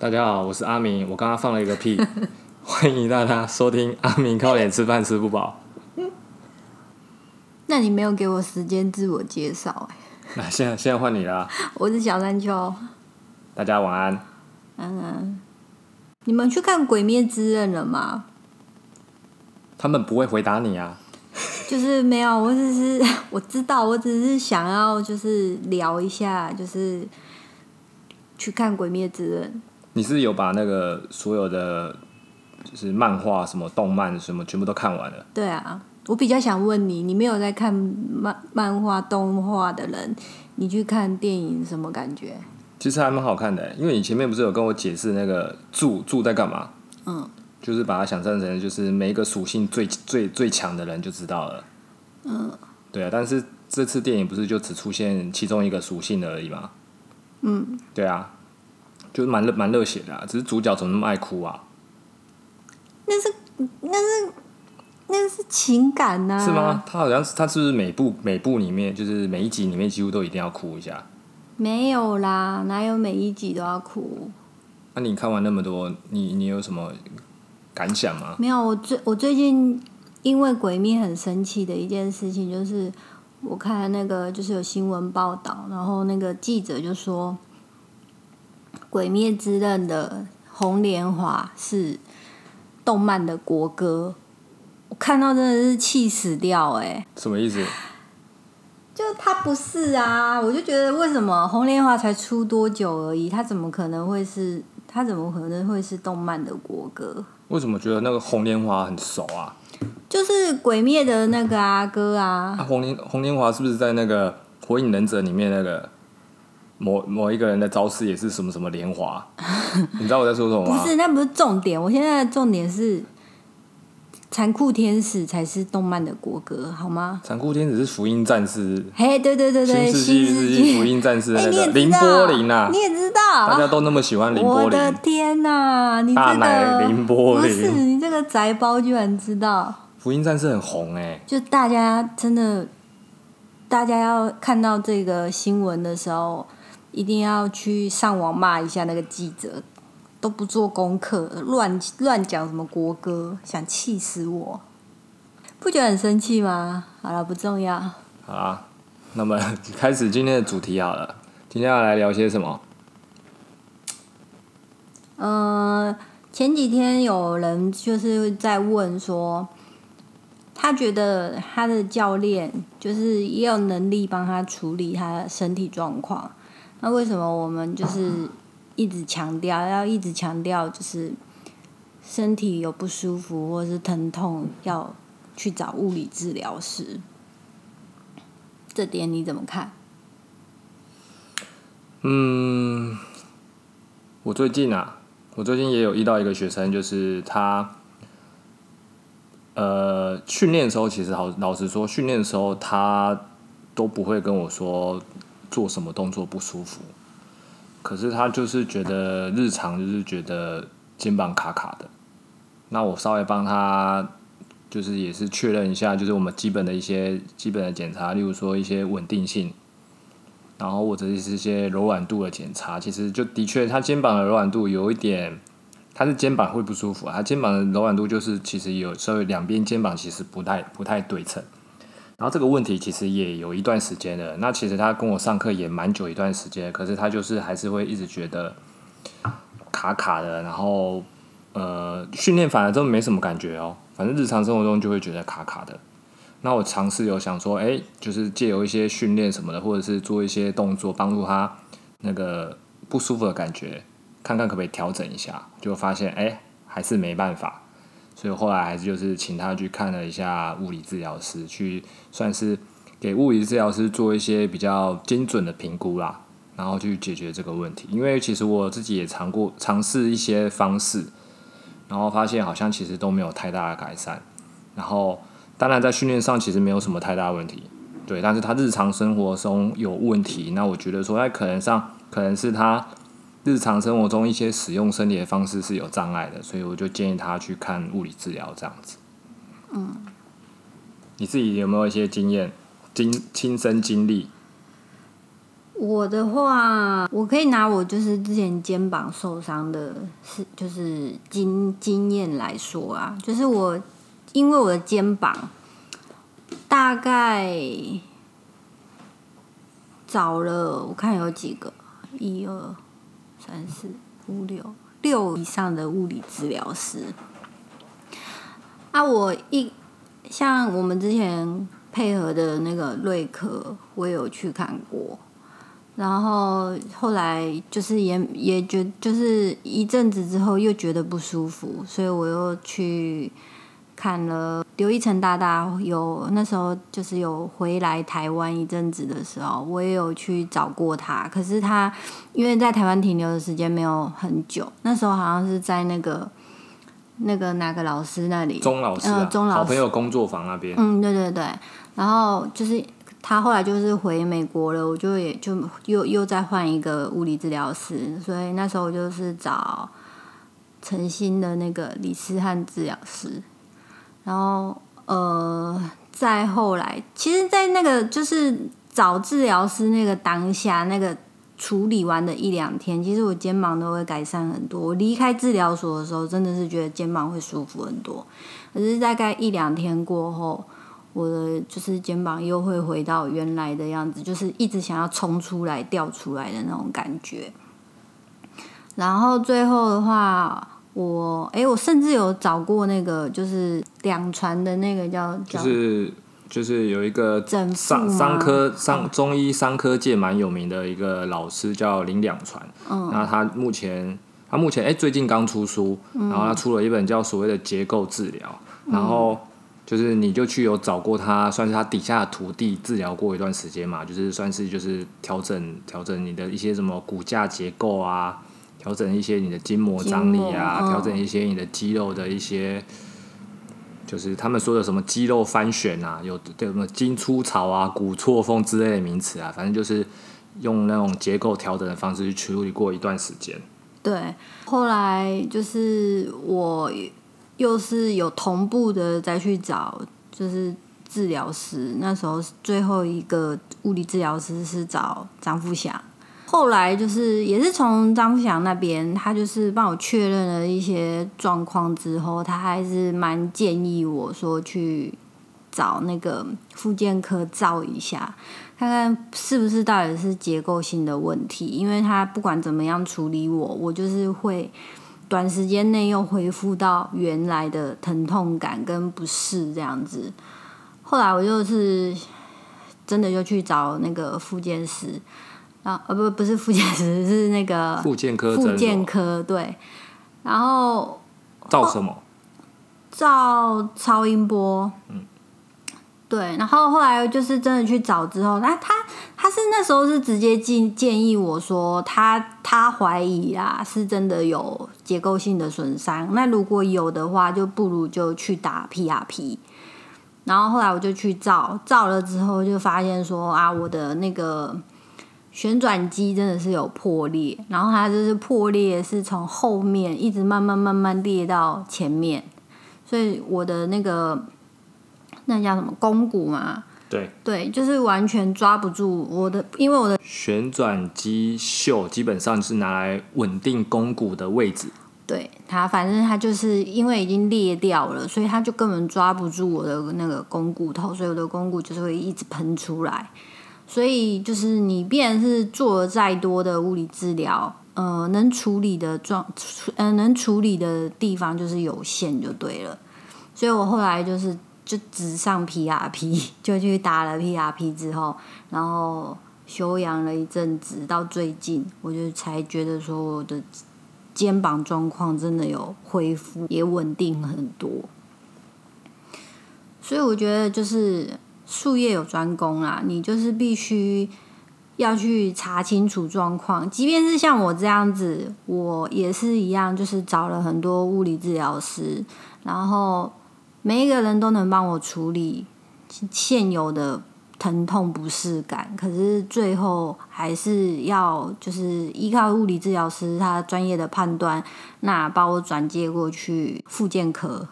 大家好，我是阿明。我刚刚放了一个屁，欢迎大家收听阿明靠脸吃饭吃不饱。那你没有给我时间自我介绍哎、那现在现在换你啦，我是小山丘。大家晚安。嗯，你们去看《鬼灭之刃》了吗？他们不会回答你啊。就是没有，我只是 我知道，我只是想要就是聊一下，就是去看《鬼灭之刃》。你是有把那个所有的就是漫画、什么动漫、什么全部都看完了？对啊，我比较想问你，你没有在看漫漫画、动画的人，你去看电影什么感觉？其实还蛮好看的，因为你前面不是有跟我解释那个柱柱在干嘛？嗯，就是把它想象成就是每一个属性最最最强的人就知道了。嗯，对啊，但是这次电影不是就只出现其中一个属性的而已吗？嗯，对啊，就是蛮热蛮热血的啊，只是主角怎么那么爱哭啊？那是那是那是情感呐、是吗？？他好像是他是不是每部每部里面就是每一集里面几乎都一定要哭一下？没有啦，哪有每一集都要哭？那、你看完那么多，你你有什么感想吗？没有，我最我最近因为鬼灭很生气的一件事情，就是我看那个就是有新闻报道，然后那个记者就说，《鬼灭之刃》的红莲华是动漫的国歌，我看到真的是气死掉哎、什么意思？就他不是啊，我就觉得为什么红莲华才出多久而已，他怎么可能会是？他怎么可能会是动漫的国歌？为什么觉得那个红莲华很熟啊？就是鬼灭的那个啊歌啊啊，，红莲红莲华是不是在那个火影忍者里面那个某某一个人的招式也是什么什么莲华？你知道我在说什么吗？不是，那不是重点。我现在的重点是残酷天使才是动漫的国歌，好吗？残酷天使是福音战士，嘿，对对对对，新世新纪福，音战士的哎，那个凌你也知道波林啊你，也知道大家。都那么喜欢凌波我的。天哪，你这大奶个凌波不是林，你这个宅包居然知道？福音战士很红哎、就大家真的，大家要看到这个新闻的时候，一定要去上网骂一下那个记者，都不做功课，乱乱讲什么国歌，想气死我！不觉得很生气吗？好了，不重要。好啦，那么 开始今天的主题好了。今天要来聊些什么？嗯、前几天有人就是在问说，他觉得他的教练就是也有能力帮他处理他的身体状况，那为什么我们就是一直强调要一直强调就是身体有不舒服或是疼痛要去找物理治疗师？这点你怎么看？嗯，我最近啊，我最近也有遇到一个学生，就是他，呃，训练的时候，其实好老实说，训练的时候他都不会跟我说做什么动作不舒服，可是他就是觉得日常就是觉得肩膀卡卡的，那我稍微帮他。就是也是确认一下，就是我们基本的一些基本的检查，例如说一些稳定性，然后或者是一些柔软度的检查，其实就的确他肩膀的柔软度有一点，他是肩膀会不舒服啊，他肩膀的柔软度就是其实有稍微两边肩膀其实不太不太对称，然后这个问题其实也有一段时间了，那其实他跟我上课也蛮久一段时间，可是他就是还是会一直觉得卡卡的，然后呃训练反而都没什么感觉哦，反正日常生活中就会觉得卡卡的。那我尝试有想说，哎、就是借由一些训练什么的，或者是做一些动作，帮助他那个不舒服的感觉，看看可不可以调整一下。就发现，哎、还是没办法。所以后来还是就是请他去看了一下物理治疗师，去算是给物理治疗师做一些比较精准的评估啦，然后去解决这个问题。因为其实我自己也尝过尝试一些方式，然后发现好像其实都没有太大的改善。然后当然在训练上其实没有什么太大问题，对，但是他日常生活中有问题，那我觉得说在可能上可能是他日常生活中一些使用身体的方式是有障碍的，所以我就建议他去看物理治疗这样子。嗯，你自己有没有一些经验、经亲身经历？我的话，我可以拿我就是之前肩膀受伤的是就是经经验来说啊，就是我因为我的肩膀大概找了我看有几个一二三四五六六以上的物理治疗师啊，我一像我们之前配合的那个瑞克，我有去看过。然后后来就是也也觉就是一阵子之后又觉得不舒服，所以我又去看了刘一成大大有那时候就是有回来台湾一阵子的时候，我也有去找过他，可是他因为在台湾停留的时间没有很久，那时候好像是在那个那个哪个老师那里，钟老师、啊，钟老师好朋友工作坊那边，嗯，对对对，然后就是。他后来就是回美国了，我就也就又又再换一个物理治疗师，所以那时候就是找诚心的那个李思翰治疗师，然后呃，再后来，其实，在那个就是找治疗师那个当下，那个处理完的一两天，其实我肩膀都会改善很多。我离开治疗所的时候，真的是觉得肩膀会舒服很多，可是大概一两天过后。我的就是肩膀又会回到原来的样子，就是一直想要冲出来、掉出来的那种感觉。然后最后的话，我哎，我甚至有找过那个就是两传的那个叫，就是就是有一个商商科商中医商科界蛮有名的一个老师叫林两传，嗯，那他目前他目前哎最近刚出书，然后他出了一本叫所谓的结构治疗，然后。就是你就去有找过他，算是他底下的徒弟治疗过一段时间嘛，就是算是就是调整调整你的一些什么骨架结构啊，调整一些你的筋膜张力啊，调整一些你的肌肉的一些，就是他们说的什么肌肉翻旋啊，有什么筋粗槽啊、骨错缝之类的名词啊，反正就是用那种结构调整的方式去处理过一段时间。对，后来就是我。又是有同步的再去找，就是治疗师。那时候最后一个物理治疗师是找张富祥。后来就是也是从张富祥那边，他就是帮我确认了一些状况之后，他还是蛮建议我说去找那个复健科照一下，看看是不是到底是结构性的问题。因为他不管怎么样处理我，我就是会。短时间内又恢复到原来的疼痛感跟不适这样子，后来我就是真的就去找那个复健师啊，呃不不是复健师是那个复健科复健科对，然后照什么？照超音波。嗯。对，然后后来就是真的去找之后，那他他是那时候是直接建建议我说，他他怀疑啊，是真的有结构性的损伤。那如果有的话，就不如就去打 PRP。然后后来我就去照，照了之后就发现说啊，我的那个旋转肌真的是有破裂，然后它就是破裂是从后面一直慢慢慢慢裂到前面，所以我的那个。那叫什么肱骨嘛？对对，就是完全抓不住我的，因为我的旋转肌袖基本上是拿来稳定肱骨的位置。对它，反正它就是因为已经裂掉了，所以它就根本抓不住我的那个肱骨头，所以我的肱骨就是会一直喷出来。所以就是你，必然是做了再多的物理治疗，呃，能处理的状，呃，能处理的地方就是有限，就对了。所以我后来就是。就只上 PRP，就去打了 PRP 之后，然后休养了一阵子，到最近我就才觉得说我的肩膀状况真的有恢复，也稳定很多。所以我觉得就是术业有专攻啦，你就是必须要去查清楚状况。即便是像我这样子，我也是一样，就是找了很多物理治疗师，然后。每一个人都能帮我处理现有的疼痛不适感，可是最后还是要就是依靠物理治疗师他专业的判断，那把我转接过去复健科。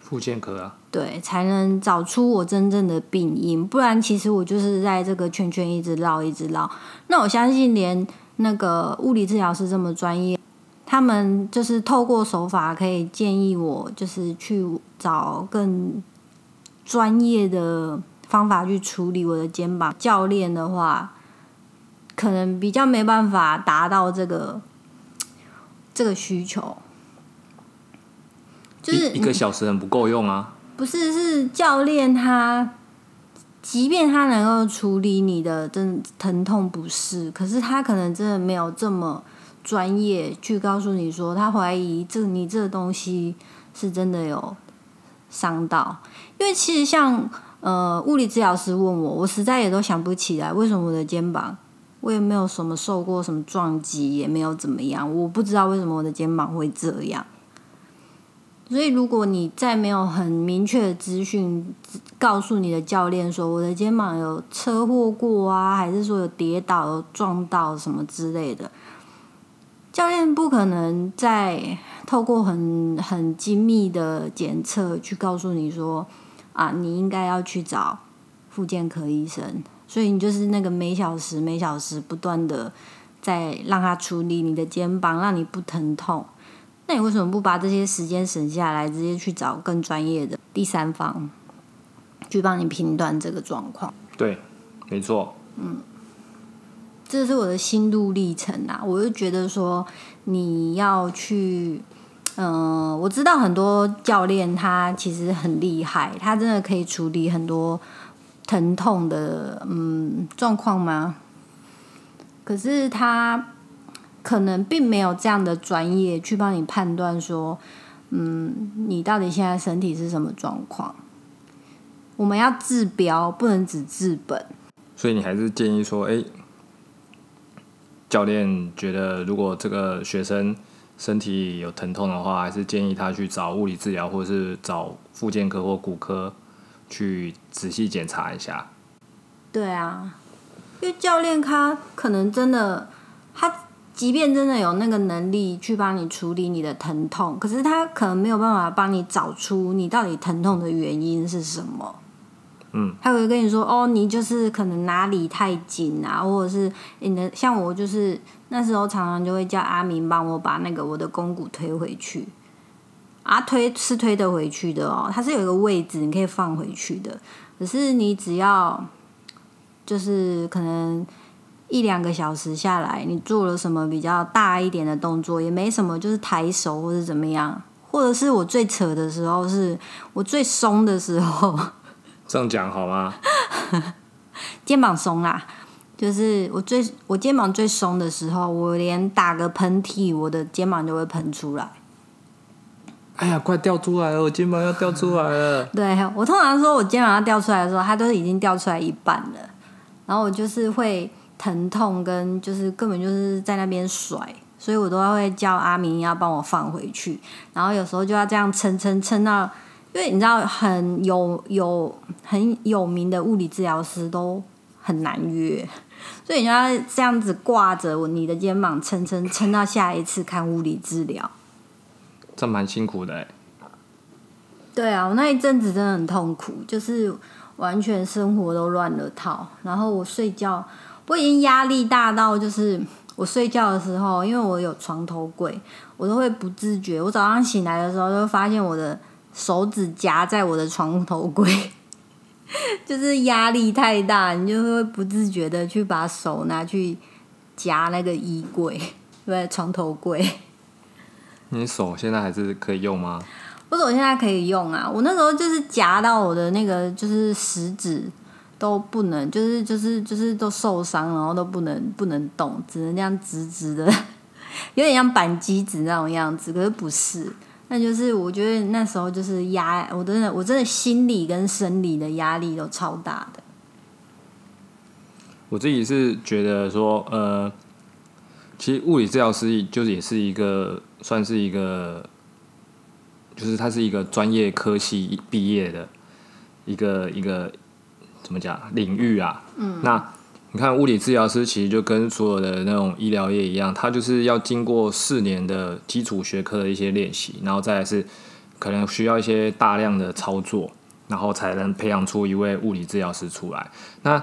复健科啊？对，才能找出我真正的病因。不然，其实我就是在这个圈圈一直绕，一直绕。那我相信，连那个物理治疗师这么专业，他们就是透过手法可以建议我，就是去找更专业的方法去处理我的肩膀。教练的话，可能比较没办法达到这个这个需求。就是一个小时很不够用啊。不是，是教练他，即便他能够处理你的真疼痛不适，可是他可能真的没有这么专业去告诉你说，他怀疑这你这东西是真的有伤到。因为其实像呃物理治疗师问我，我实在也都想不起来为什么我的肩膀，我也没有什么受过什么撞击，也没有怎么样，我不知道为什么我的肩膀会这样。所以，如果你再没有很明确的资讯告诉你的教练说我的肩膀有车祸过啊，还是说有跌倒、撞到什么之类的，教练不可能再透过很很精密的检测去告诉你说啊，你应该要去找复健科医生。所以你就是那个每小时每小时不断的在让他处理你的肩膀，让你不疼痛。那你为什么不把这些时间省下来，直接去找更专业的第三方，去帮你评断这个状况？对，没错。嗯，这是我的心路历程啊！我就觉得说，你要去，嗯，我知道很多教练他其实很厉害，他真的可以处理很多疼痛的嗯状况吗？可是他。可能并没有这样的专业去帮你判断说，嗯，你到底现在身体是什么状况？我们要治标，不能只治本。所以你还是建议说，哎，教练觉得如果这个学生身体有疼痛的话，还是建议他去找物理治疗，或者是找复健科或骨科去仔细检查一下。对啊，因为教练他可能真的他。即便真的有那个能力去帮你处理你的疼痛，可是他可能没有办法帮你找出你到底疼痛的原因是什么。嗯，他会跟你说：“哦，你就是可能哪里太紧啊，或者是你的像我就是那时候常常就会叫阿明帮我把那个我的肱骨推回去。啊，推是推得回去的哦，它是有一个位置你可以放回去的，可是你只要就是可能。”一两个小时下来，你做了什么比较大一点的动作？也没什么，就是抬手或者怎么样，或者是我最扯的时候，是我最松的时候。这样讲好吗？肩膀松啦，就是我最我肩膀最松的时候，我连打个喷嚏，我的肩膀就会喷出来。哎呀，快掉出来了！我肩膀要掉出来了。对我通常说我肩膀要掉出来的时候，它都已经掉出来一半了，然后我就是会。疼痛跟就是根本就是在那边甩，所以我都会叫阿明要帮我放回去，然后有时候就要这样撑撑撑到，因为你知道很有有很有名的物理治疗师都很难约，所以你要这样子挂着你的肩膀撑撑撑到下一次看物理治疗，这蛮辛苦的哎。对啊，我那一阵子真的很痛苦，就是完全生活都乱了套，然后我睡觉。我已经压力大到，就是我睡觉的时候，因为我有床头柜，我都会不自觉。我早上醒来的时候，就发现我的手指夹在我的床头柜，就是压力太大，你就会不自觉的去把手拿去夹那个衣柜，对，床头柜。你手现在还是可以用吗？我手现在可以用啊，我那时候就是夹到我的那个就是食指。都不能，就是就是就是都受伤，然后都不能不能动，只能这样直直的，有点像板机子那种样子。可是不是，那就是我觉得那时候就是压，我真的我真的心理跟生理的压力都超大的。我自己是觉得说，呃，其实物理治疗师就是也是一个算是一个，就是他是一个专业科系毕业的一个一个。怎么讲领域啊？嗯，那你看物理治疗师其实就跟所有的那种医疗业一样，他就是要经过四年的基础学科的一些练习，然后再是可能需要一些大量的操作，然后才能培养出一位物理治疗师出来。那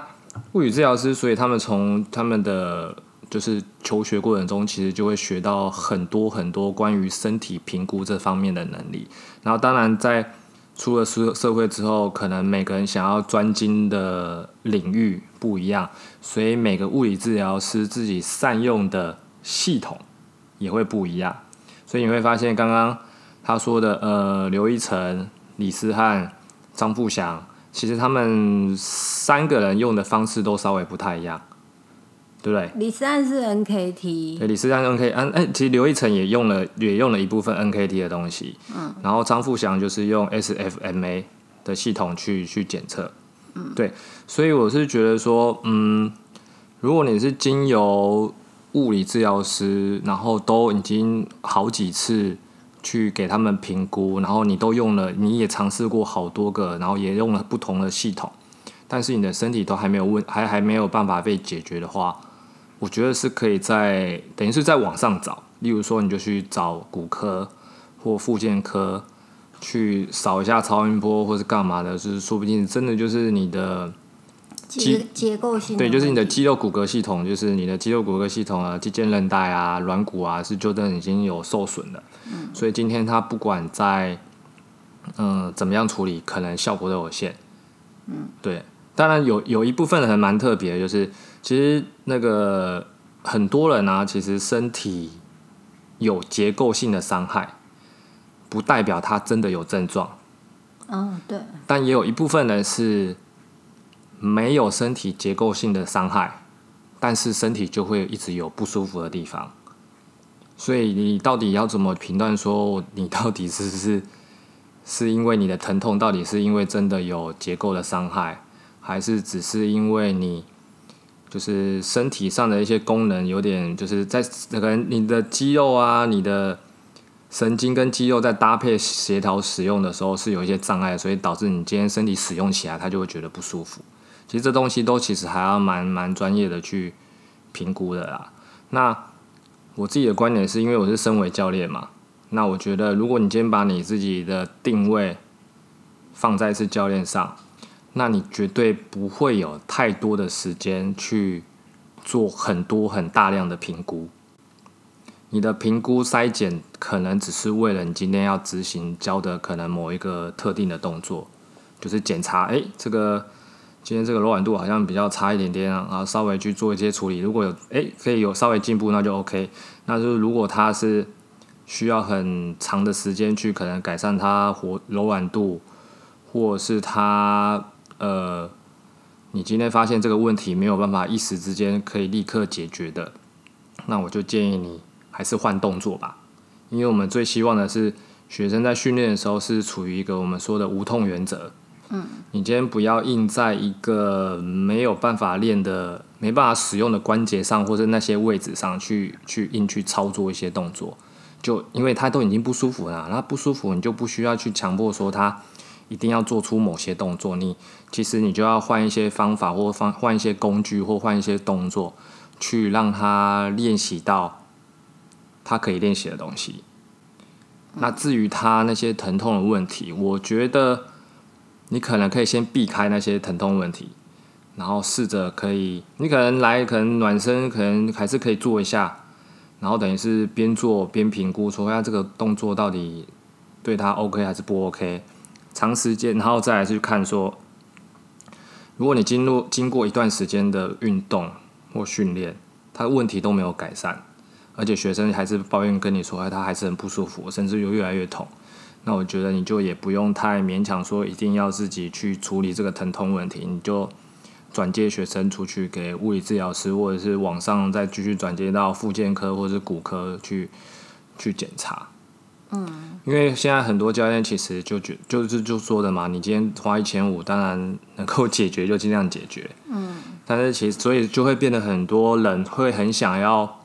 物理治疗师，所以他们从他们的就是求学过程中，其实就会学到很多很多关于身体评估这方面的能力。然后，当然在出了社社会之后，可能每个人想要专精的领域不一样，所以每个物理治疗师自己善用的系统也会不一样。所以你会发现，刚刚他说的，呃，刘一成、李思翰、张富祥，其实他们三个人用的方式都稍微不太一样，对不对？李斯安是 NKT，对，李思翰 NK，嗯，哎，其实刘一成也用了，也用了一部分 NKT 的东西，嗯，然后张富祥就是用 SFMA 的系统去去检测，嗯，对，所以我是觉得说，嗯，如果你是经由物理治疗师，然后都已经好几次去给他们评估，然后你都用了，你也尝试过好多个，然后也用了不同的系统，但是你的身体都还没有问，还还没有办法被解决的话，我觉得是可以在等于是在网上找，例如说你就去找骨科或复健科去扫一下超音波或是干嘛的，就是说不定真的就是你的。肌结构性对，就是你的肌肉骨骼系统，就是你的肌肉骨骼系统啊，肌腱韧带啊、软骨啊，是就真的已经有受损了。嗯，所以今天它不管在嗯怎么样处理，可能效果都有限。嗯，对。当然有有一部分人蛮特别，就是其实那个很多人啊，其实身体有结构性的伤害，不代表他真的有症状。嗯，对。但也有一部分人是。没有身体结构性的伤害，但是身体就会一直有不舒服的地方。所以你到底要怎么评断说你到底是不是是因为你的疼痛，到底是因为真的有结构的伤害，还是只是因为你就是身体上的一些功能有点就是在那个你的肌肉啊、你的神经跟肌肉在搭配协调使用的时候是有一些障碍，所以导致你今天身体使用起来，它就会觉得不舒服。其实这东西都其实还要蛮蛮专业的去评估的啦。那我自己的观点是因为我是身为教练嘛，那我觉得如果你今天把你自己的定位放在是教练上，那你绝对不会有太多的时间去做很多很大量的评估。你的评估筛检可能只是为了你今天要执行教的可能某一个特定的动作，就是检查哎这个。今天这个柔软度好像比较差一点点啊，然后稍微去做一些处理。如果有诶可以有稍微进步，那就 OK。那就是如果它是需要很长的时间去可能改善它活柔软度，或是它呃，你今天发现这个问题没有办法一时之间可以立刻解决的，那我就建议你还是换动作吧。因为我们最希望的是学生在训练的时候是处于一个我们说的无痛原则。嗯，你今天不要硬在一个没有办法练的、没办法使用的关节上，或者那些位置上去去硬去操作一些动作，就因为他都已经不舒服了，那不舒服你就不需要去强迫说他一定要做出某些动作，你其实你就要换一些方法，或换换一些工具，或换一些动作，去让他练习到他可以练习的东西。那至于他那些疼痛的问题，我觉得。你可能可以先避开那些疼痛问题，然后试着可以，你可能来可能暖身，可能还是可以做一下，然后等于是边做边评估，说一下这个动作到底对他 OK 还是不 OK，长时间，然后再来去看说，如果你经过经过一段时间的运动或训练，他的问题都没有改善，而且学生还是抱怨跟你说，哎，他还是很不舒服，甚至又越来越痛。那我觉得你就也不用太勉强说一定要自己去处理这个疼痛问题，你就转接学生出去给物理治疗师，或者是网上再继续转接到复健科或者是骨科去去检查。嗯，因为现在很多教练其实就觉就是就说的嘛，你今天花一千五，当然能够解决就尽量解决。嗯，但是其实所以就会变得很多人会很想要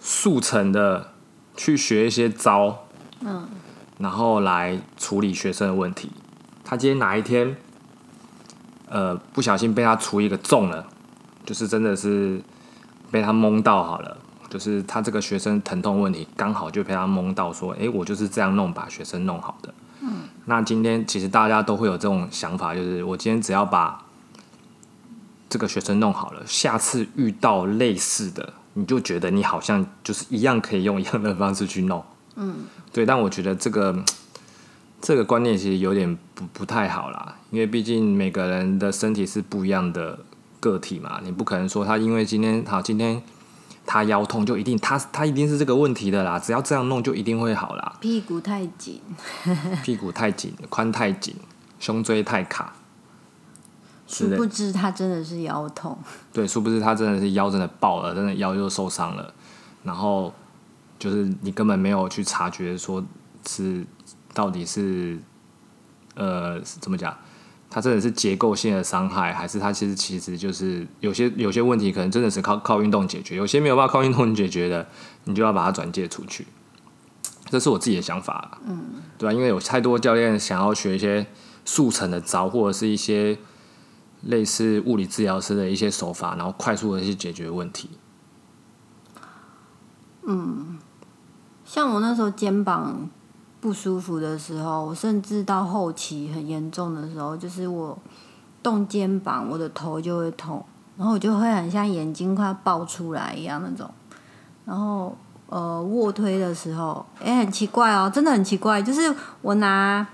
速成的去学一些招。嗯。然后来处理学生的问题。他今天哪一天，呃，不小心被他处一个中了，就是真的是被他蒙到好了。就是他这个学生疼痛问题刚好就被他蒙到，说：“哎，我就是这样弄把学生弄好的。”嗯。那今天其实大家都会有这种想法，就是我今天只要把这个学生弄好了，下次遇到类似的，你就觉得你好像就是一样可以用一样的方式去弄。嗯，对。但我觉得这个这个观念其实有点不不太好啦，因为毕竟每个人的身体是不一样的个体嘛，你不可能说他因为今天好今天。他腰痛就一定他他一定是这个问题的啦，只要这样弄就一定会好啦。屁股太紧，屁股太紧，髋太紧，胸椎太卡。殊不知他真的是腰痛。对，殊不知他真的是腰真的爆了，真的腰又受伤了。然后就是你根本没有去察觉，说是到底是呃怎么讲？它真的是结构性的伤害，还是它其实其实就是有些有些问题可能真的是靠靠运动解决，有些没有办法靠运动解决的，你就要把它转介出去。这是我自己的想法，嗯，对吧？因为有太多教练想要学一些速成的招，或者是一些类似物理治疗师的一些手法，然后快速的去解决问题。嗯，像我那时候肩膀。不舒服的时候，我甚至到后期很严重的时候，就是我动肩膀，我的头就会痛，然后我就会很像眼睛快要爆出来一样那种。然后呃，卧推的时候，哎，很奇怪哦，真的很奇怪，就是我拿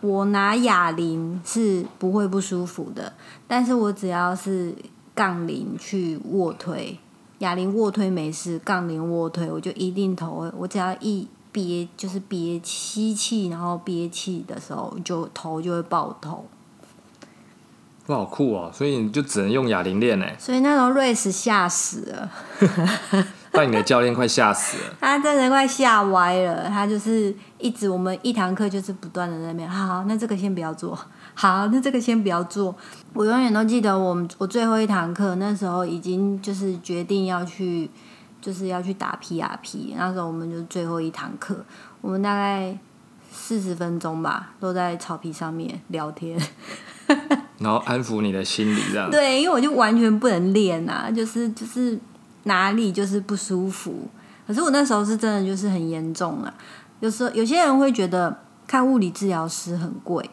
我拿哑铃是不会不舒服的，但是我只要是杠铃去卧推，哑铃卧推没事，杠铃卧推我就一定头，我只要一。憋就是憋吸气，然后憋气的时候就头就会爆头。哇，好酷哦！所以你就只能用哑铃练呢。所以那时候瑞斯吓死了，把你的教练快吓死了。他真的快吓歪了，他就是一直我们一堂课就是不断的在那边，好，那这个先不要做，好，那这个先不要做。我永远都记得，我们我最后一堂课那时候已经就是决定要去。就是要去打 P.R.P，那时候我们就最后一堂课，我们大概四十分钟吧，都在草皮上面聊天，然后安抚你的心理，这样对，因为我就完全不能练啊，就是就是哪里就是不舒服，可是我那时候是真的就是很严重啊，有时候有些人会觉得看物理治疗师很贵，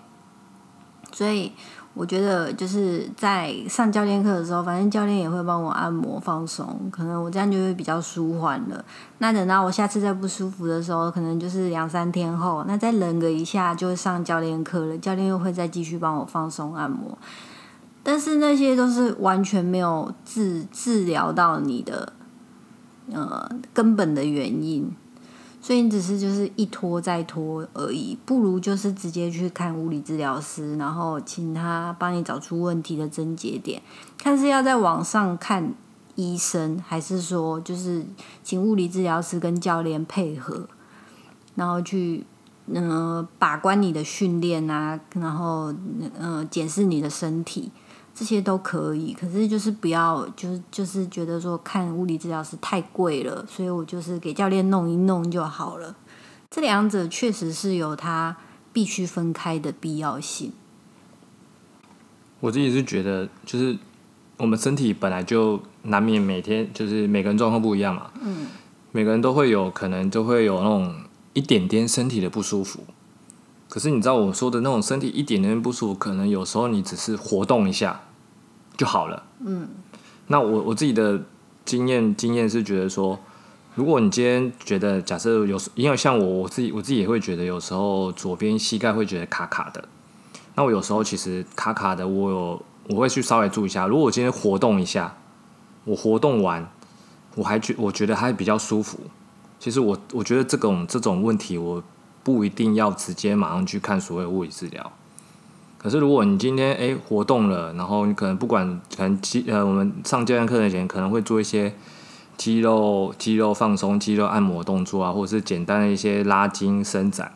所以。我觉得就是在上教练课的时候，反正教练也会帮我按摩放松，可能我这样就会比较舒缓了。那等到我下次再不舒服的时候，可能就是两三天后，那再忍个一下就上教练课了，教练又会再继续帮我放松按摩。但是那些都是完全没有治治疗到你的呃根本的原因。所以你只是就是一拖再拖而已，不如就是直接去看物理治疗师，然后请他帮你找出问题的症结点，看是要在网上看医生，还是说就是请物理治疗师跟教练配合，然后去嗯把关你的训练啊，然后嗯检视你的身体。这些都可以，可是就是不要，就是就是觉得说看物理治疗师太贵了，所以我就是给教练弄一弄就好了。这两者确实是有它必须分开的必要性。我自己是觉得，就是我们身体本来就难免每天就是每个人状况不一样嘛，嗯，每个人都会有可能都会有那种一点点身体的不舒服。可是你知道我说的那种身体一点点不舒服，可能有时候你只是活动一下就好了。嗯，那我我自己的经验经验是觉得说，如果你今天觉得假设有，因为像我我自己我自己也会觉得有时候左边膝盖会觉得卡卡的，那我有时候其实卡卡的，我有我会去稍微注意一下。如果我今天活动一下，我活动完，我还觉我觉得还比较舒服。其实我我觉得这种这种问题我。不一定要直接马上去看所谓物理治疗，可是如果你今天诶活动了，然后你可能不管可能肌呃我们上教练课之前可能会做一些肌肉肌肉放松、肌肉按摩动作啊，或者是简单的一些拉筋伸展，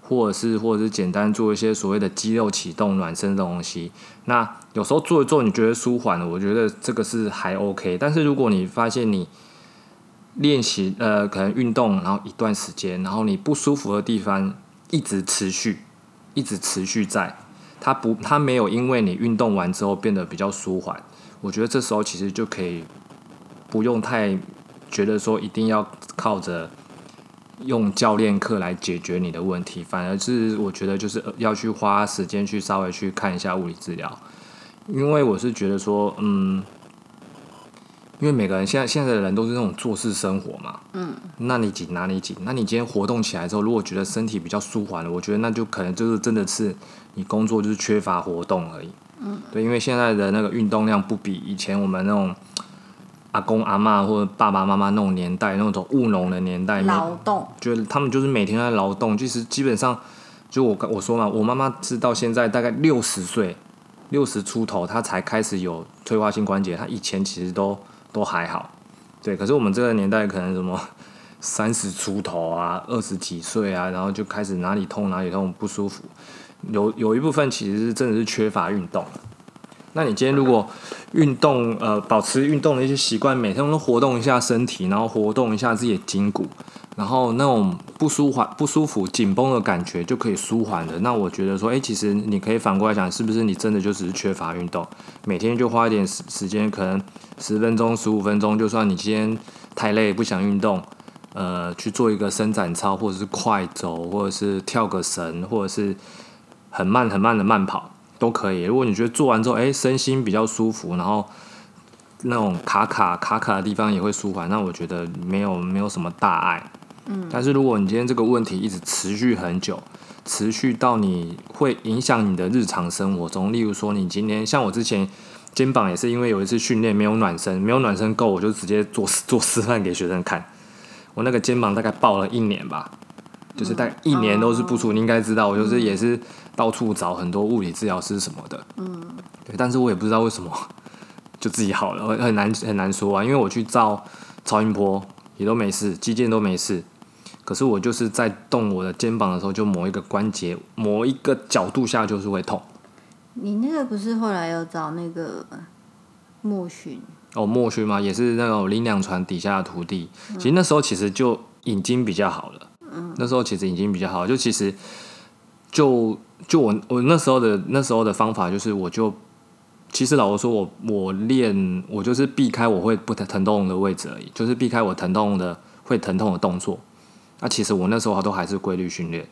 或者是或者是简单做一些所谓的肌肉启动暖身的东西。那有时候做一做你觉得舒缓了，我觉得这个是还 OK。但是如果你发现你练习呃，可能运动，然后一段时间，然后你不舒服的地方一直持续，一直持续在，它不，它没有因为你运动完之后变得比较舒缓。我觉得这时候其实就可以不用太觉得说一定要靠着用教练课来解决你的问题，反而是我觉得就是要去花时间去稍微去看一下物理治疗，因为我是觉得说，嗯，因为每个人现在现在的人都是那种做事生活嘛，嗯，那你紧哪里紧？那你今天活动起来之后，如果觉得身体比较舒缓了，我觉得那就可能就是真的是你工作就是缺乏活动而已，嗯，对，因为现在的那个运动量不比以前我们那种。阿公阿妈或者爸爸妈妈那种年代，那种务农的年代，劳动，就是他们就是每天在劳动。其实基本上，就我我说嘛，我妈妈是到现在大概六十岁，六十出头，她才开始有退化性关节。她以前其实都都还好，对。可是我们这个年代可能什么三十出头啊，二十几岁啊，然后就开始哪里痛哪里痛不舒服。有有一部分其实是真的是缺乏运动。那你今天如果运动，呃，保持运动的一些习惯，每天都活动一下身体，然后活动一下自己的筋骨，然后那种不舒缓、不舒服、紧绷的感觉就可以舒缓的。那我觉得说，哎，其实你可以反过来讲，是不是你真的就只是缺乏运动？每天就花一点时时间，可能十分钟、十五分钟，就算你今天太累不想运动，呃，去做一个伸展操，或者是快走，或者是跳个绳，或者是很慢很慢的慢跑。都可以。如果你觉得做完之后，哎，身心比较舒服，然后那种卡卡卡卡的地方也会舒缓，那我觉得没有没有什么大碍。嗯。但是如果你今天这个问题一直持续很久，持续到你会影响你的日常生活中，例如说你今天像我之前肩膀也是因为有一次训练没有暖身，没有暖身够，我就直接做 做示范给学生看。我那个肩膀大概抱了一年吧，就是大概一年都是不舒服。你应该知道，我就是也是。到处找很多物理治疗师什么的，嗯，对，但是我也不知道为什么 就自己好了，很难很难说啊。因为我去照超音波也都没事，肌腱都没事，可是我就是在动我的肩膀的时候，就某一个关节、某一个角度下就是会痛。你那个不是后来有找那个莫勋？哦，莫勋吗，也是那种林两船底下的徒弟。其实那时候其实就已经比较好了，嗯，那时候其实已经比较好，就其实就。就我我那时候的那时候的方法就是，我就其实老实说，我我练我就是避开我会不疼疼痛的位置而已，就是避开我疼痛的会疼痛的动作。那其实我那时候都还是规律训练，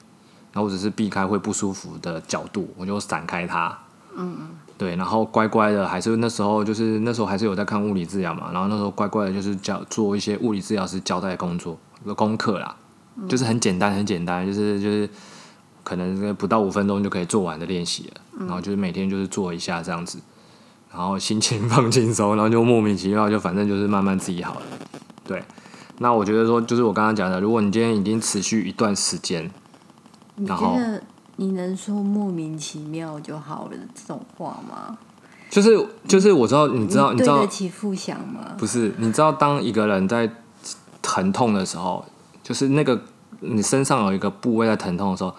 然后我只是避开会不舒服的角度，我就闪开它。嗯。对，然后乖乖的，还是那时候就是那时候还是有在看物理治疗嘛，然后那时候乖乖的就是教做一些物理治疗师交代工作的功课啦，就是很简单很简单，就是就是。可能不到五分钟就可以做完的练习了，然后就是每天就是做一下这样子，然后心情放轻松，然后就莫名其妙就反正就是慢慢自己好了。对，那我觉得说就是我刚刚讲的，如果你今天已经持续一段时间，你觉得你能说莫名其妙就好了这种话吗？就是就是我知道你知道你知道得起负想吗？不是，你知道当一个人在疼痛的时候，就是那个你身上有一个部位在疼痛的时候。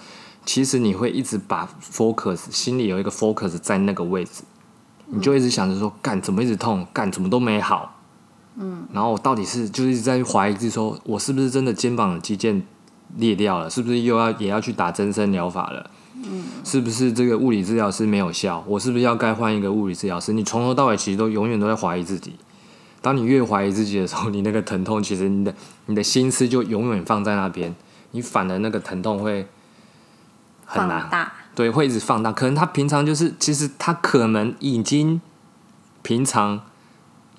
其实你会一直把 focus 心里有一个 focus 在那个位置，你就一直想着说干怎么一直痛，干怎么都没好，嗯，然后我到底是就是一直在怀疑自己，说我是不是真的肩膀肌腱裂掉了，是不是又要也要去打增生疗法了，嗯，是不是这个物理治疗师没有效，我是不是要该换一个物理治疗师？你从头到尾其实都永远都在怀疑自己。当你越怀疑自己的时候，你那个疼痛其实你的你的心思就永远放在那边，你反而那个疼痛会。很难，对，会一直放大。可能他平常就是，其实他可能已经平常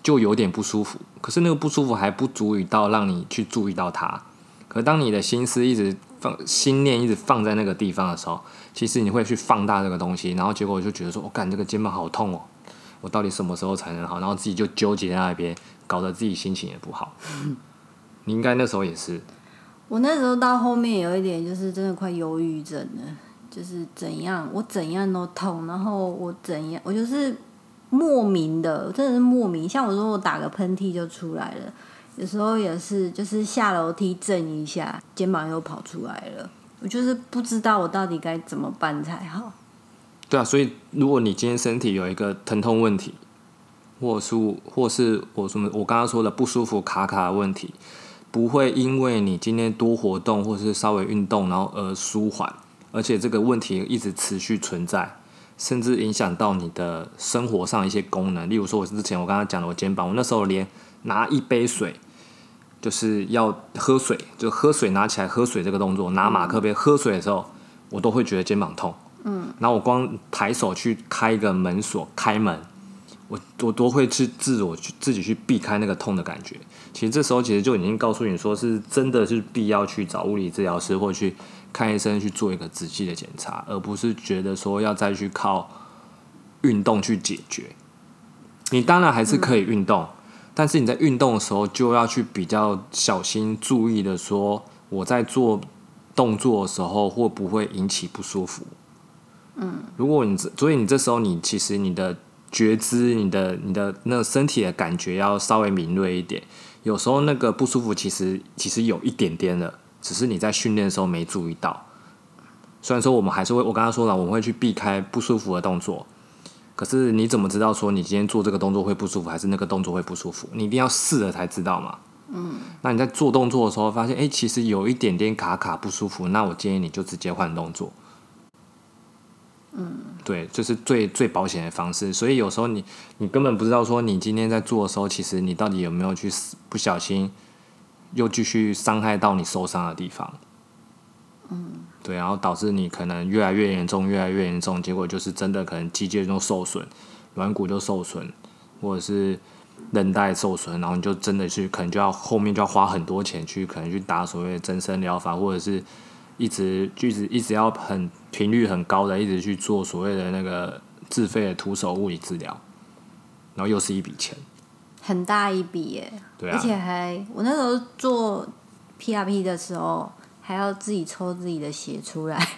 就有点不舒服，可是那个不舒服还不足以到让你去注意到他。可当你的心思一直放，心念一直放在那个地方的时候，其实你会去放大这个东西，然后结果就觉得说，我感这个肩膀好痛哦，我到底什么时候才能好？然后自己就纠结在那边，搞得自己心情也不好。你应该那时候也是。我那时候到后面有一点，就是真的快忧郁症了，就是怎样我怎样都痛，然后我怎样我就是莫名的，真的是莫名。像我说我打个喷嚏就出来了，有时候也是就是下楼梯震一下，肩膀又跑出来了，我就是不知道我到底该怎么办才好。对啊，所以如果你今天身体有一个疼痛问题，或是或是我什么我刚刚说的不舒服卡卡的问题。不会因为你今天多活动或是稍微运动，然后而舒缓，而且这个问题一直持续存在，甚至影响到你的生活上一些功能。例如说，我之前我刚刚讲的我肩膀，我那时候连拿一杯水就是要喝水，就喝水拿起来喝水这个动作，拿马克杯喝水的时候，我都会觉得肩膀痛。嗯，然后我光抬手去开一个门锁，开门，我我都会去自我去自己去避开那个痛的感觉。其实这时候其实就已经告诉你说，是真的是必要去找物理治疗师或去看医生去做一个仔细的检查，而不是觉得说要再去靠运动去解决。你当然还是可以运动，但是你在运动的时候就要去比较小心注意的说，我在做动作的时候会不会引起不舒服。嗯，如果你这所以你这时候你其实你的觉知、你的你的那个身体的感觉要稍微敏锐一点。有时候那个不舒服其实其实有一点点的，只是你在训练的时候没注意到。虽然说我们还是会，我刚刚说了，我们会去避开不舒服的动作。可是你怎么知道说你今天做这个动作会不舒服，还是那个动作会不舒服？你一定要试了才知道嘛。嗯。那你在做动作的时候发现，哎，其实有一点点卡卡不舒服，那我建议你就直接换动作。嗯，对，就是最最保险的方式。所以有时候你你根本不知道说你今天在做的时候，其实你到底有没有去不小心又继续伤害到你受伤的地方。嗯，对，然后导致你可能越来越严重，越来越严重，结果就是真的可能肌腱就受损，软骨就受损，或者是韧带受损，然后你就真的去可能就要后面就要花很多钱去可能去打所谓的增生疗法，或者是。一直一直一直要很频率很高的，一直去做所谓的那个自费的徒手物理治疗，然后又是一笔钱，很大一笔耶。对啊，而且还我那时候做 PRP 的时候，还要自己抽自己的血出来，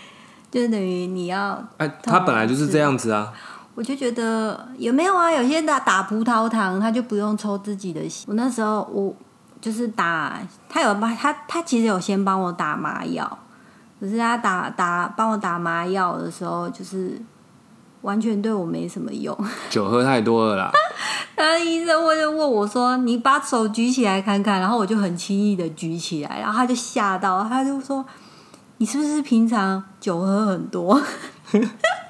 就等于你要哎，他本来就是这样子啊。我就觉得有没有啊？有些打打葡萄糖，他就不用抽自己的血。我那时候我。就是打他有帮他他其实有先帮我打麻药，可是他打打帮我打麻药的时候，就是完全对我没什么用。酒喝太多了啦。然后医生会就问我说：“你把手举起来看看。”然后我就很轻易的举起来，然后他就吓到，他就说：“你是不是平常酒喝很多？”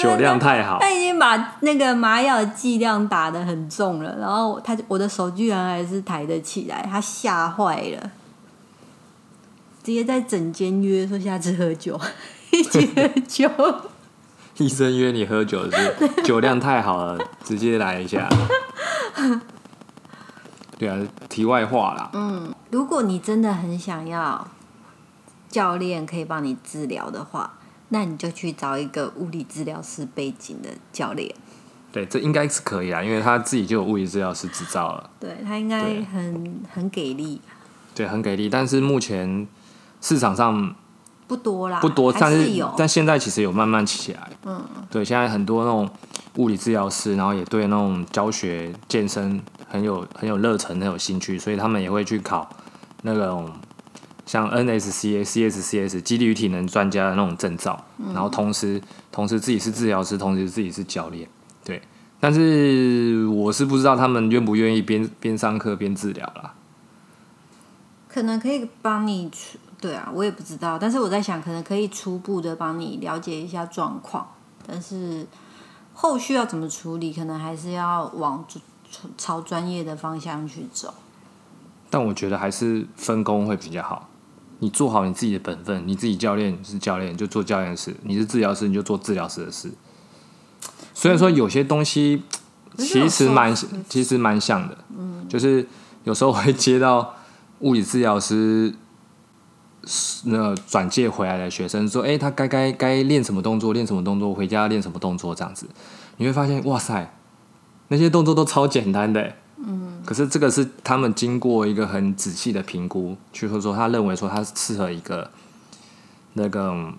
酒量太好，他已经把那个麻药的剂量打得很重了，然后他我的手居然还是抬得起来，他吓坏了，直接在整间约说下次喝酒，一起喝酒。医生约你喝酒是酒量太好了，直接来一下。对啊，题外话啦。嗯，如果你真的很想要教练可以帮你治疗的话。那你就去找一个物理治疗师背景的教练。对，这应该是可以啊，因为他自己就有物理治疗师执照了。对他应该很很给力。对，很给力，但是目前市场上不多啦，不多，但是有，但现在其实有慢慢起来。嗯，对，现在很多那种物理治疗师，然后也对那种教学健身很有很有热忱，很有兴趣，所以他们也会去考那种。像 NSCA、CSCS 肌力与体能专家的那种证照，然后同时同时自己是治疗师，同时自己是教练，对。但是我是不知道他们愿不愿意边边上课边治疗啦。可能可以帮你出，对啊，我也不知道。但是我在想，可能可以初步的帮你了解一下状况，但是后续要怎么处理，可能还是要往朝专业的方向去走。但我觉得还是分工会比较好。你做好你自己的本分，你自己教练是教练就做教练的事，你是治疗师你就做治疗师的事。虽然说有些东西其实蛮其实蛮像的，嗯，就是有时候会接到物理治疗师那转介回来的学生说，哎，他该该该练什么动作，练什么动作，回家练什么动作这样子，你会发现哇塞，那些动作都超简单的。嗯，可是这个是他们经过一个很仔细的评估，就是说他认为说他适合一个那个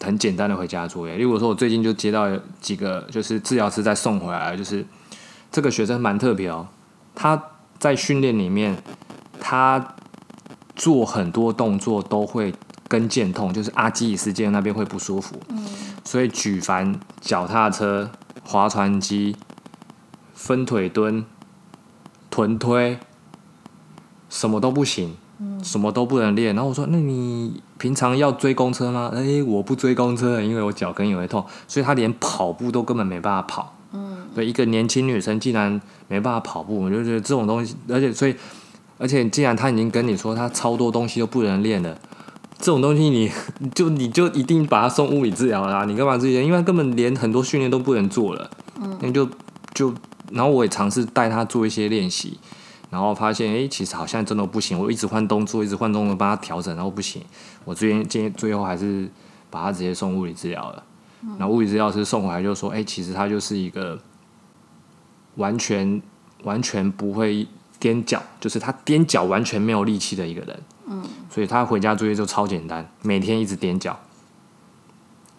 很简单的回家作业。例如说，我最近就接到几个就是治疗师在送回来，就是这个学生蛮特别哦，他在训练里面他做很多动作都会跟腱痛，就是阿基里斯腱那边会不舒服，嗯，所以举凡脚踏车、划船机、分腿蹲。臀推什么都不行，什么都不能练。然后我说：“那你平常要追公车吗？”哎，我不追公车，因为我脚跟也会痛，所以他连跑步都根本没办法跑。嗯，对，一个年轻女生竟然没办法跑步，我就觉得这种东西，而且所以，而且既然他已经跟你说他超多东西都不能练了，这种东西你 就你就一定把他送物理治疗啦？你干嘛这些？因为根本连很多训练都不能做了。嗯，那就就然后我也尝试带他做一些练习，然后发现哎，其实好像真的不行。我一直换动作，一直换动作帮他调整，然后不行。我最近今最后还是把他直接送物理治疗了。然后物理治疗师送回来就说：“哎，其实他就是一个。”完全完全不会踮脚，就是他踮脚完全没有力气的一个人。嗯，所以他回家作业就超简单，每天一直踮脚，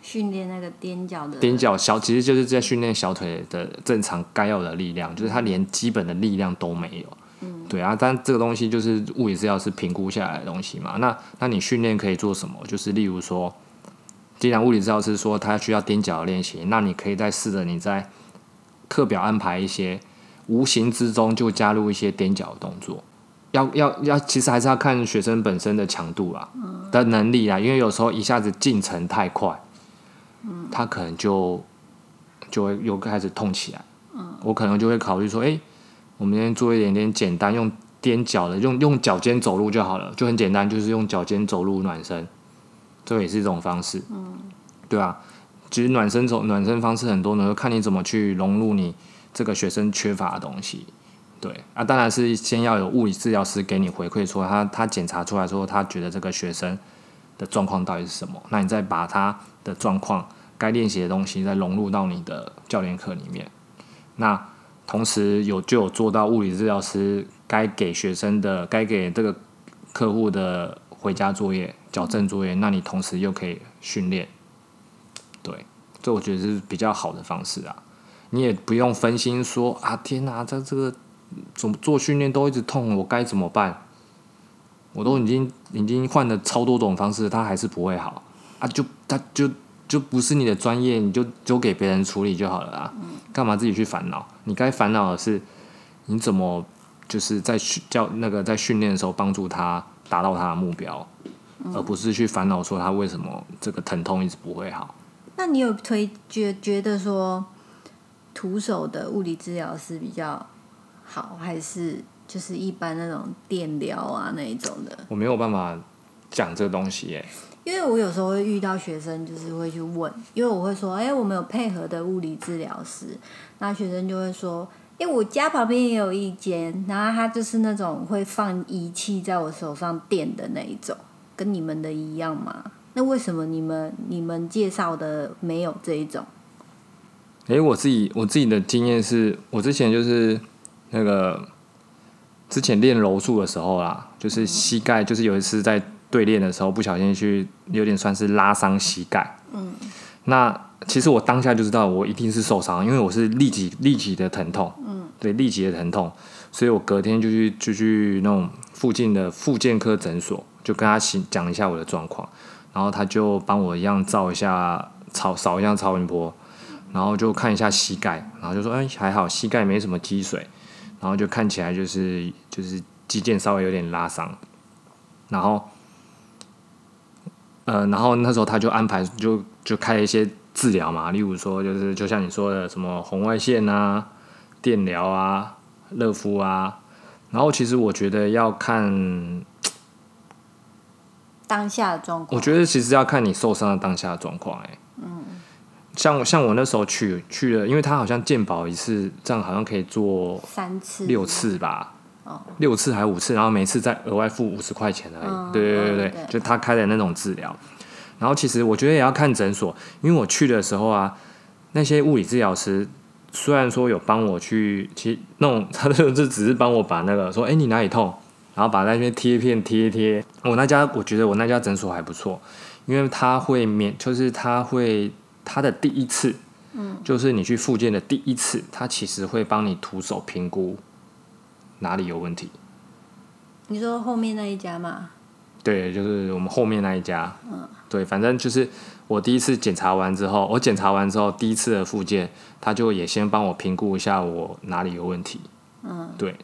训练那个踮脚的踮脚小，其实就是在训练小腿的正常该有的力量，就是他连基本的力量都没有。嗯，对啊，但这个东西就是物理治疗师评估下来的东西嘛。那那你训练可以做什么？就是例如说，既然物理治疗师说他需要踮脚的练习，那你可以再试着你在。课表安排一些，无形之中就加入一些踮脚的动作，要要要，其实还是要看学生本身的强度啦，的能力啦，因为有时候一下子进程太快，他可能就就会又开始痛起来，我可能就会考虑说，哎，我们先做一点点简单，用踮脚的，用用脚尖走路就好了，就很简单，就是用脚尖走路暖身，这也是一种方式，对吧？其实暖身走暖身方式很多呢，就看你怎么去融入你这个学生缺乏的东西。对。啊，当然是先要有物理治疗师给你回馈，说他他检查出来说他觉得这个学生的状况到底是什么，那你再把他的状况该练习的东西再融入到你的教练课里面。那同时有就有做到物理治疗师该给学生的该给这个客户的回家作业矫正作业，那你同时又可以训练。对，这我觉得是比较好的方式啊。你也不用分心说啊，天哪，这这个怎么做训练都一直痛，我该怎么办？我都已经已经换了超多种方式，他还是不会好啊！就他就就不是你的专业，你就交给别人处理就好了啦！干嘛自己去烦恼？你该烦恼的是你怎么就是在训教那个在训练的时候帮助他达到他的目标，而不是去烦恼说他为什么这个疼痛一直不会好。那你有推觉觉得说徒手的物理治疗是比较好，还是就是一般那种电疗啊那一种的？我没有办法讲这个东西耶，因为我有时候会遇到学生，就是会去问，因为我会说，哎，我们有配合的物理治疗师，那学生就会说，哎，我家旁边也有一间，然后他就是那种会放仪器在我手上电的那一种，跟你们的一样吗？那为什么你们你们介绍的没有这一种？诶，我自己我自己的经验是，我之前就是那个之前练柔术的时候啦，就是膝盖，就是有一次在对练的时候不小心去有点算是拉伤膝盖。嗯。那其实我当下就知道我一定是受伤，因为我是立即立即的疼痛。嗯。对，立即的疼痛，所以我隔天就去就去那种附近的复健科诊所，就跟他讲一下我的状况。然后他就帮我一样照一下超扫一下超音波，然后就看一下膝盖，然后就说哎还好膝盖没什么积水，然后就看起来就是就是肌腱稍微有点拉伤，然后，呃然后那时候他就安排就就开一些治疗嘛，例如说就是就像你说的什么红外线啊、电疗啊、热敷啊，然后其实我觉得要看。当下的状况，我觉得其实要看你受伤的当下的状况，哎，嗯，像像我那时候去去了，因为他好像健保一次这样好像可以做三次、六次吧，哦，六次还是五次，然后每次再额外付五十块钱而已，对对对对，就他开的那种治疗。然后其实我觉得也要看诊所，因为我去的时候啊，那些物理治疗师虽然说有帮我去，其实那种他就是只是帮我把那个说，哎，你哪里痛？然后把那些贴片贴一贴，我那家我觉得我那家诊所还不错，因为他会免，就是他会他的第一次，嗯，就是你去复健的第一次，他其实会帮你徒手评估哪里有问题。你说后面那一家吗？对，就是我们后面那一家。嗯，对，反正就是我第一次检查完之后，我检查完之后第一次的复健，他就也先帮我评估一下我哪里有问题。嗯，对。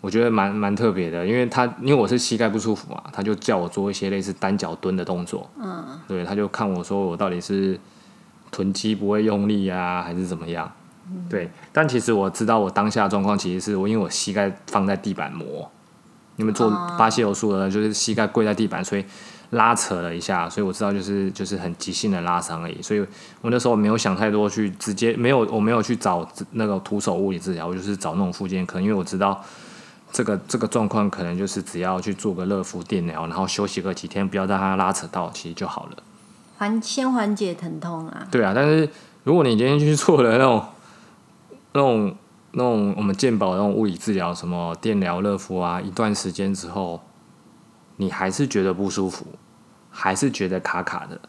我觉得蛮蛮特别的，因为他因为我是膝盖不舒服嘛，他就叫我做一些类似单脚蹲的动作。嗯，对，他就看我说我到底是臀肌不会用力啊，还是怎么样？对，但其实我知道我当下的状况，其实是我因为我膝盖放在地板磨，你们做巴西柔术的，就是膝盖跪在地板，所以拉扯了一下，所以我知道就是就是很急性的拉伤而已。所以我那时候没有想太多，去直接没有我没有去找那个徒手物理治疗，我就是找那种复健科，因为我知道这个这个状况可能就是只要去做个热敷电疗，然后休息个几天，不要让它拉扯到，其实就好了。缓先缓解疼痛啊。对啊，但是如果你今天去做了那种。那种那种我们健保那种物理治疗，什么电疗、热敷啊，一段时间之后，你还是觉得不舒服，还是觉得卡卡的，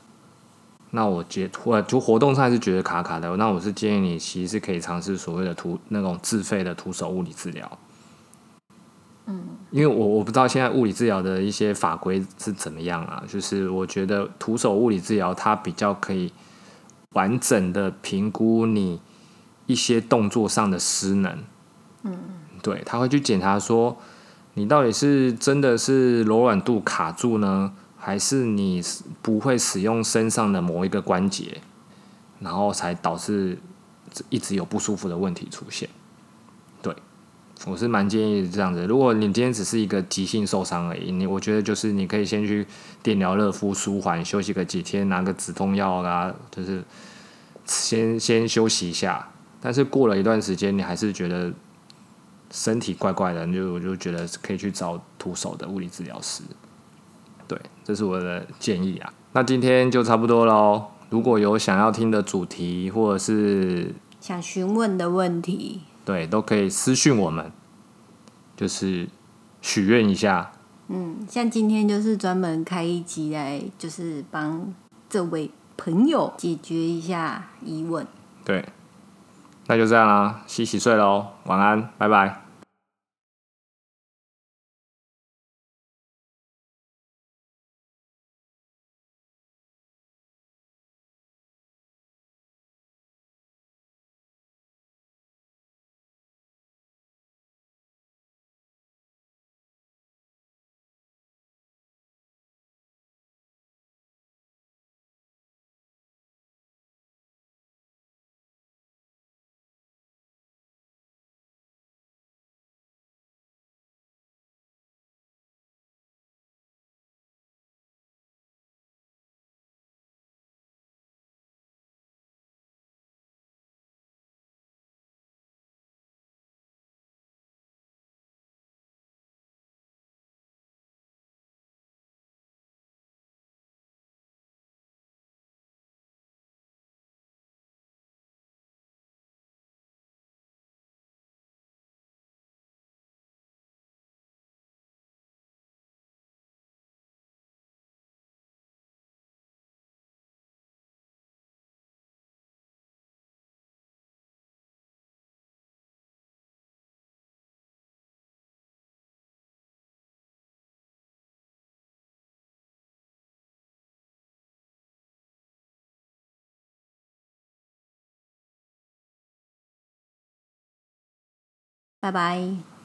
那我觉我就活动上还是觉得卡卡的，那我是建议你其实是可以尝试所谓的徒那种自费的徒手物理治疗。嗯，因为我我不知道现在物理治疗的一些法规是怎么样啊，就是我觉得徒手物理治疗它比较可以完整的评估你。一些动作上的失能，嗯，对他会去检查说，你到底是真的是柔软度卡住呢，还是你不会使用身上的某一个关节，然后才导致一直有不舒服的问题出现。对，我是蛮建议这样子。如果你今天只是一个急性受伤而已，你我觉得就是你可以先去电疗热敷舒缓，休息个几天，拿个止痛药啊，就是先先休息一下。但是过了一段时间，你还是觉得身体怪怪的，就我就觉得可以去找徒手的物理治疗师。对，这是我的建议啊。那今天就差不多喽。如果有想要听的主题，或者是想询问的问题，对，都可以私讯我们，就是许愿一下。嗯，像今天就是专门开一集来，就是帮这位朋友解决一下疑问。对。那就这样啦，洗洗睡喽，晚安，拜拜。拜拜。